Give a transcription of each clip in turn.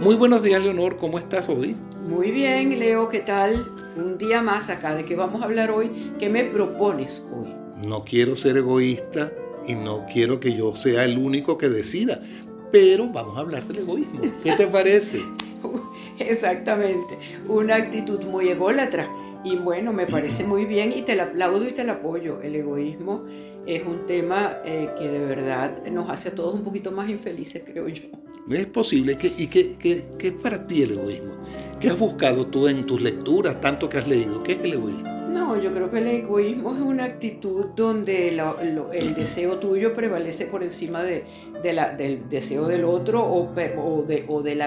Muy buenos días, Leonor, ¿cómo estás hoy? Muy bien, Leo, ¿qué tal? Un día más acá, ¿de qué vamos a hablar hoy? ¿Qué me propones hoy? No quiero ser egoísta y no quiero que yo sea el único que decida, pero vamos a hablar del egoísmo. ¿Qué te parece? Exactamente, una actitud muy ególatra. Y bueno, me parece muy bien y te la aplaudo y te la apoyo. El egoísmo es un tema eh, que de verdad nos hace a todos un poquito más infelices, creo yo. Es posible. ¿Y qué, qué, qué, es para ti el egoísmo? ¿Qué has buscado tú en tus lecturas, tanto que has leído? ¿Qué es el egoísmo? No, yo creo que el egoísmo es una actitud donde el deseo tuyo prevalece por encima de, la, del deseo del otro o, o, de, o del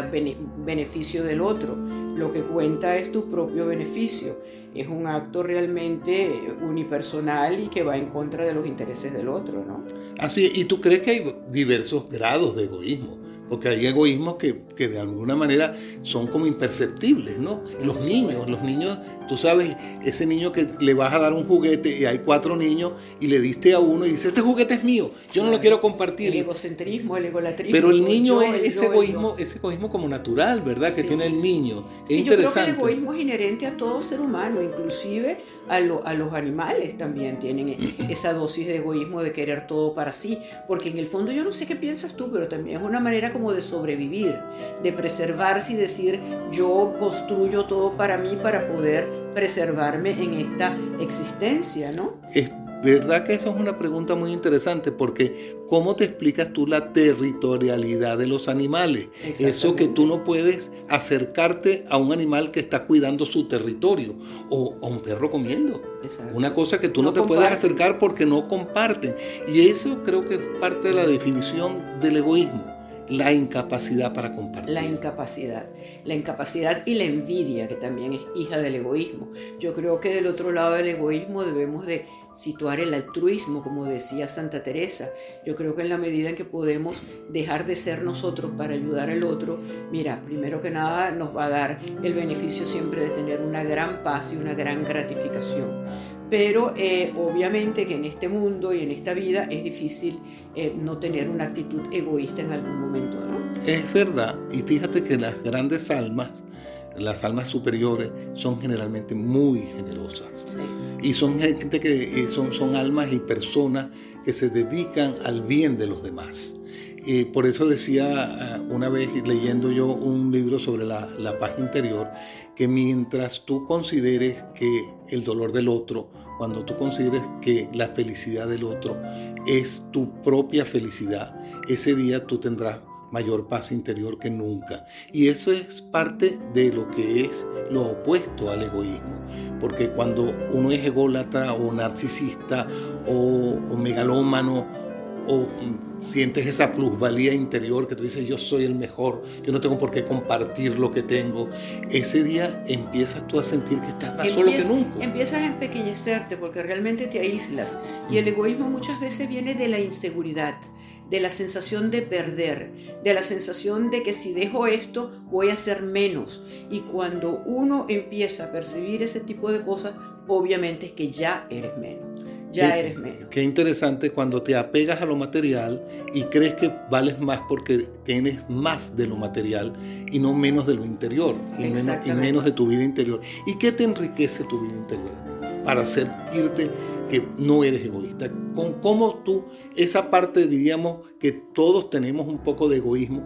beneficio del otro. Lo que cuenta es tu propio beneficio. Es un acto realmente unipersonal y que va en contra de los intereses del otro, ¿no? Así, ¿y tú crees que hay diversos grados de egoísmo? Porque hay egoísmos que, que, de alguna manera son como imperceptibles, ¿no? Los niños, los niños, tú sabes, ese niño que le vas a dar un juguete y hay cuatro niños y le diste a uno y dice, este juguete es mío, yo no lo quiero compartir. El egocentrismo, el egolatrismo. Pero el niño es ese egoísmo, ese egoísmo como natural, ¿verdad? Que tiene el niño. Es interesante. Yo creo que el egoísmo es inherente a todo ser humano, inclusive a, a los animales también tienen e, esa dosis de egoísmo de querer todo para sí, porque en el fondo yo no sé qué piensas tú, pero también es una manera como de sobrevivir, de preservarse y decir yo construyo todo para mí para poder preservarme en esta existencia, ¿no? Es verdad que eso es una pregunta muy interesante porque ¿cómo te explicas tú la territorialidad de los animales? Eso que tú no puedes acercarte a un animal que está cuidando su territorio o a un perro comiendo. Una cosa que tú no, te puedes acercar porque no comparten. Y eso creo que es parte de la definición del egoísmo la incapacidad para compartir. La incapacidad, la incapacidad y la envidia, que también es hija del egoísmo. Yo creo que del otro lado del egoísmo debemos de situar el altruismo, como decía Santa Teresa. Yo creo que en la medida en que podemos dejar de ser nosotros para ayudar al otro, mira, primero que nada nos va a dar el beneficio siempre de tener una gran paz y una gran gratificación pero eh, obviamente que en este mundo y en esta vida es difícil eh, no tener una actitud egoísta en algún momento, ¿no? Es verdad, y fíjate que las grandes almas, las almas superiores, son generalmente muy generosas. Y son gente que eh, son, son almas y personas que se dedican al bien de los demás. Y por eso decía una vez leyendo yo un libro sobre la, la paz interior, que mientras tú consideres que el dolor del otro cuando tú consideres que la felicidad del otro es tu propia felicidad, ese día tú tendrás mayor paz interior que nunca. Y eso es parte de lo que es lo opuesto al egoísmo. Porque cuando uno es ególatra o narcisista o, o megalómano o sientes esa plusvalía interior que tú dices yo soy el mejor, yo no tengo por qué compartir lo que tengo, ese día empiezas tú a sentir que estás más solo que nunca. Empiezas a empequeñecerte porque realmente te aíslas y el egoísmo muchas veces viene de la inseguridad de la sensación de perder, de la sensación de que si dejo esto voy a ser menos. Y cuando uno empieza a percibir ese tipo de cosas, obviamente es que ya eres menos ya eres menos. Qué interesante cuando te apegas a lo material y crees que vales más porque tienes más de lo material y no menos de lo interior y menos, y menos, de tu vida interior. ¿Y qué te enriquece tu vida interior a ti? Para sentirte que no eres egoísta. Con cómo tú, esa parte diríamos que todos tenemos un poco de egoísmo,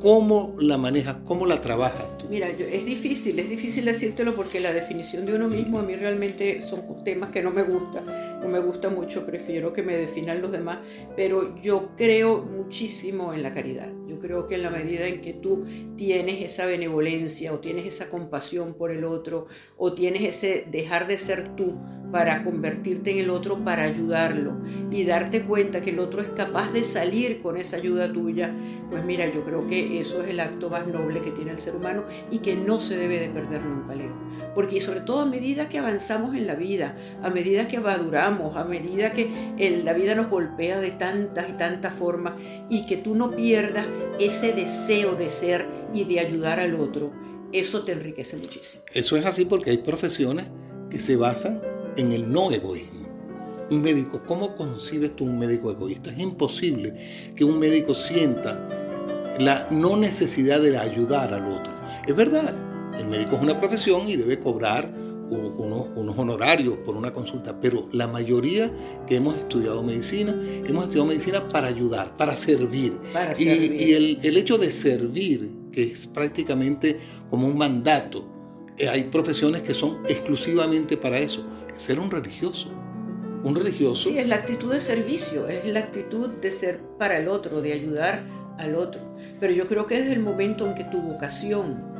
¿Cómo la manejas? ¿Cómo la trabajas Mira, es difícil, es difícil decírtelo porque la definición de uno mismo a mí realmente son temas que no me gustan, no me gusta mucho, prefiero que me definan los demás, pero yo creo muchísimo en la caridad. Yo creo que en la medida en que tú tienes esa benevolencia o tienes esa compasión por el otro o tienes ese dejar de ser tú para convertirte en el otro, para ayudarlo y darte cuenta que el otro es capaz de salir con esa ayuda tuya, pues mira, yo creo que eso es el acto más noble que tiene el ser humano y que no se debe de perder nunca, Leo. Porque sobre todo a medida que avanzamos en la vida, a medida que maduramos, a medida que la vida nos golpea de tantas y tantas formas y que tú no pierdas ese deseo de ser y de ayudar al otro, eso te enriquece muchísimo. Eso es así porque hay profesiones que se basan en el no egoísmo. Un médico, ¿cómo concibes tú un médico egoísta? Es imposible que un médico sienta la no necesidad de ayudar al otro. Es verdad, el médico es una profesión y debe cobrar unos, unos, honorarios por una consulta, pero la mayoría que hemos estudiado medicina, hemos estudiado medicina para ayudar, para servir. y, y el, el, hecho de servir, que es prácticamente como un mandato, eh, hay profesiones que son exclusivamente para eso, ser un religioso. Un religioso. Sí, es la actitud de servicio, es la actitud de ser para el otro, de ayudar al otro. Pero yo creo que desde el momento en que tu vocación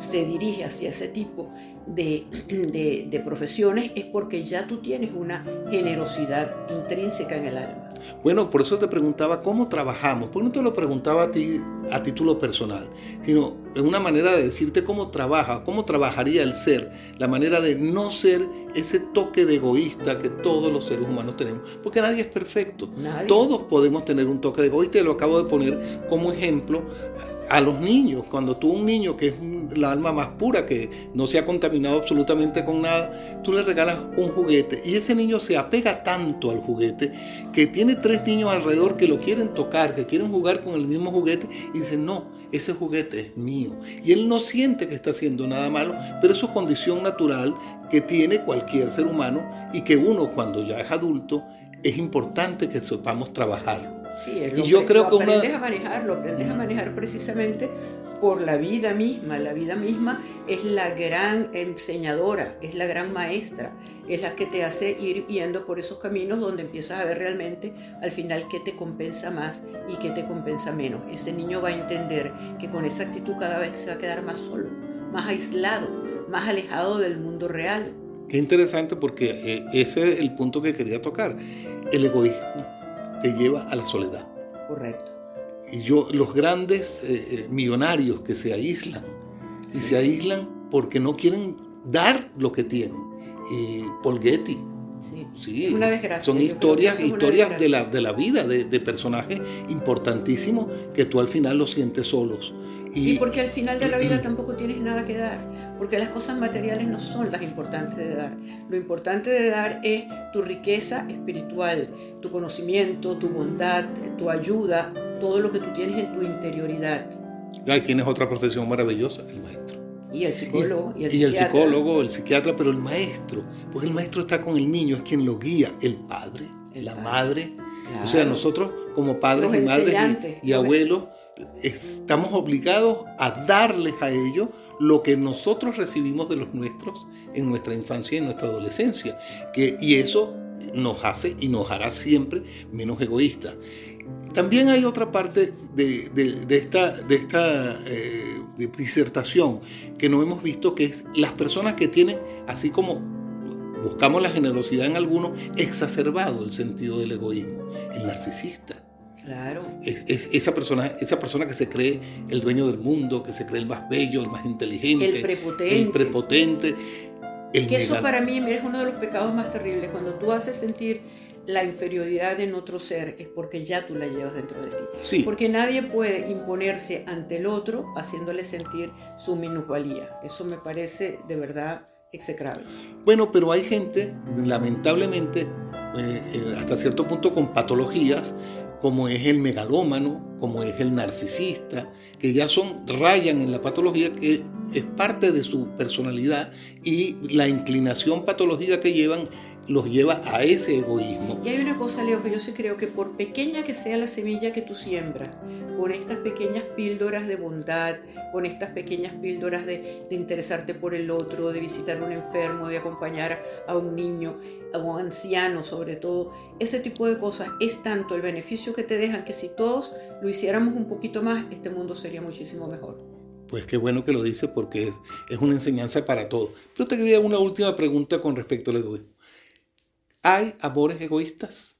se dirige hacia ese tipo de, de, profesiones es porque ya tú tienes una generosidad intrínseca en el alma. Bueno, por eso te preguntaba cómo trabajamos, porque no te lo preguntaba a ti a título personal, sino en una manera de decirte cómo trabaja, cómo trabajaría el ser, la manera de no ser ese toque de egoísta que todos los seres humanos tenemos, porque nadie es perfecto. Todos podemos tener un toque de egoísta y lo acabo de poner como ejemplo a los niños. Cuando tú un niño que es la alma más pura, que no se ha contaminado absolutamente con nada, tú le regalas un juguete y ese niño se apega tanto al juguete que tiene tres niños alrededor que lo quieren tocar, que quieren jugar con el mismo juguete y dicen, no, ese juguete es mío. Y él no siente que está haciendo nada malo, pero es su condición natural que tiene cualquier ser humano y que uno cuando ya es adulto es importante que sepamos trabajarlo. Sí, y yo creo que aprendes a manejar, lo aprendes a manejar precisamente por la vida misma. La vida misma es la gran enseñadora, es la gran maestra, es la que te hace ir yendo por esos caminos donde empiezas a ver realmente al final qué te compensa más y qué te compensa menos. Ese niño va a entender que con esa actitud cada vez se va a quedar más solo, más aislado, más alejado del mundo real. Qué interesante porque eh, ese es el punto que quería tocar, el egoísmo te lleva a la soledad. Correcto. Y yo, los grandes eh, eh, millonarios que se aíslan, y se aíslan porque no quieren dar lo que tienen. Y Paul Getty. Sí, una desgracia. Son historias, historias de la, de la vida de, de personajes importantísimos que tú al final los sientes solos. Y, porque al final de la vida tampoco tienes nada que dar, porque las cosas materiales no son las importantes de dar. Lo importante de dar es tu riqueza espiritual, tu conocimiento, tu bondad, tu ayuda, todo lo que tú tienes en tu interioridad. Ahí tienes otra profesión maravillosa, el maestro. Y el psicólogo. Y, el, y el, psicólogo, el psiquiatra, pero el maestro, porque el maestro está con el niño, es quien lo guía, el padre, la madre. O sea, nosotros como padres y madres y abuelos estamos obligados a darles a ellos lo que nosotros recibimos de los nuestros en nuestra infancia y en nuestra adolescencia. Que, y eso nos hace y nos hará siempre menos egoístas. También hay otra parte de, esta, de esta eh, disertación que no hemos visto, que es las personas que tienen, así como buscamos la generosidad en algunos, exacerbado el sentido del egoísmo, el narcisista Claro. Es, esa, persona, esa persona que se cree el dueño del mundo, que se cree el más bello, el más inteligente. El prepotente. El prepotente. que eso para mí es uno de los pecados más terribles. Cuando tú haces sentir la inferioridad en otro ser es porque ya tú la llevas dentro de ti. Sí. Porque nadie puede imponerse ante el otro haciéndole sentir su minusvalía. Eso me parece de verdad execrable. Bueno, pero hay gente, lamentablemente, eh, eh, hasta cierto punto con patologías como es el megalómano, como es el narcisista, que ya son, rayan en la patología, que es parte de su personalidad y la inclinación patológica que llevan los lleva a ese egoísmo. Y hay una cosa, Leo, que yo sí creo que por pequeña que sea la semilla que tú siembras, con estas pequeñas píldoras de bondad, con estas pequeñas píldoras de, de interesarte por el otro, de visitar a un enfermo, de acompañar a un niño, a un anciano sobre todo, ese tipo de cosas es tanto el beneficio que te dejan que si todos lo hiciéramos un poquito más, este mundo sería muchísimo mejor. Pues qué bueno que lo dice porque es, es una enseñanza para todos. Yo te quería una última pregunta con respecto al egoísmo. ¿Hay amores egoístas?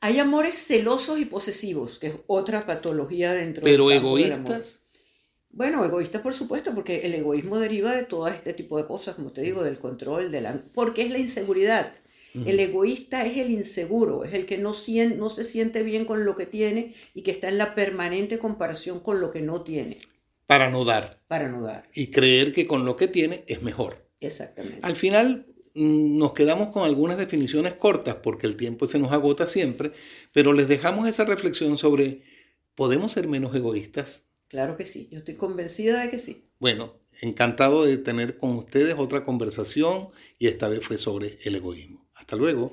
Hay amores celosos y posesivos, que es otra patología dentro Pero egoístas. Bueno, egoístas por supuesto, porque el egoísmo deriva de todo este tipo de cosas, como te digo, del control, de la... porque es la inseguridad. El egoísta es el inseguro, es el que no, no se siente bien con lo que tiene y que está en la permanente comparación con lo que no tiene. Para no dar. Para no dar. Y creer que con lo que tiene es mejor. Exactamente. Al final, nos quedamos con algunas definiciones cortas porque el tiempo se nos agota siempre, pero les dejamos esa reflexión sobre, ¿podemos ser menos egoístas? Claro que sí, yo estoy convencida de que sí. Bueno, encantado de tener con ustedes otra conversación y esta vez fue sobre el egoísmo. Hasta luego.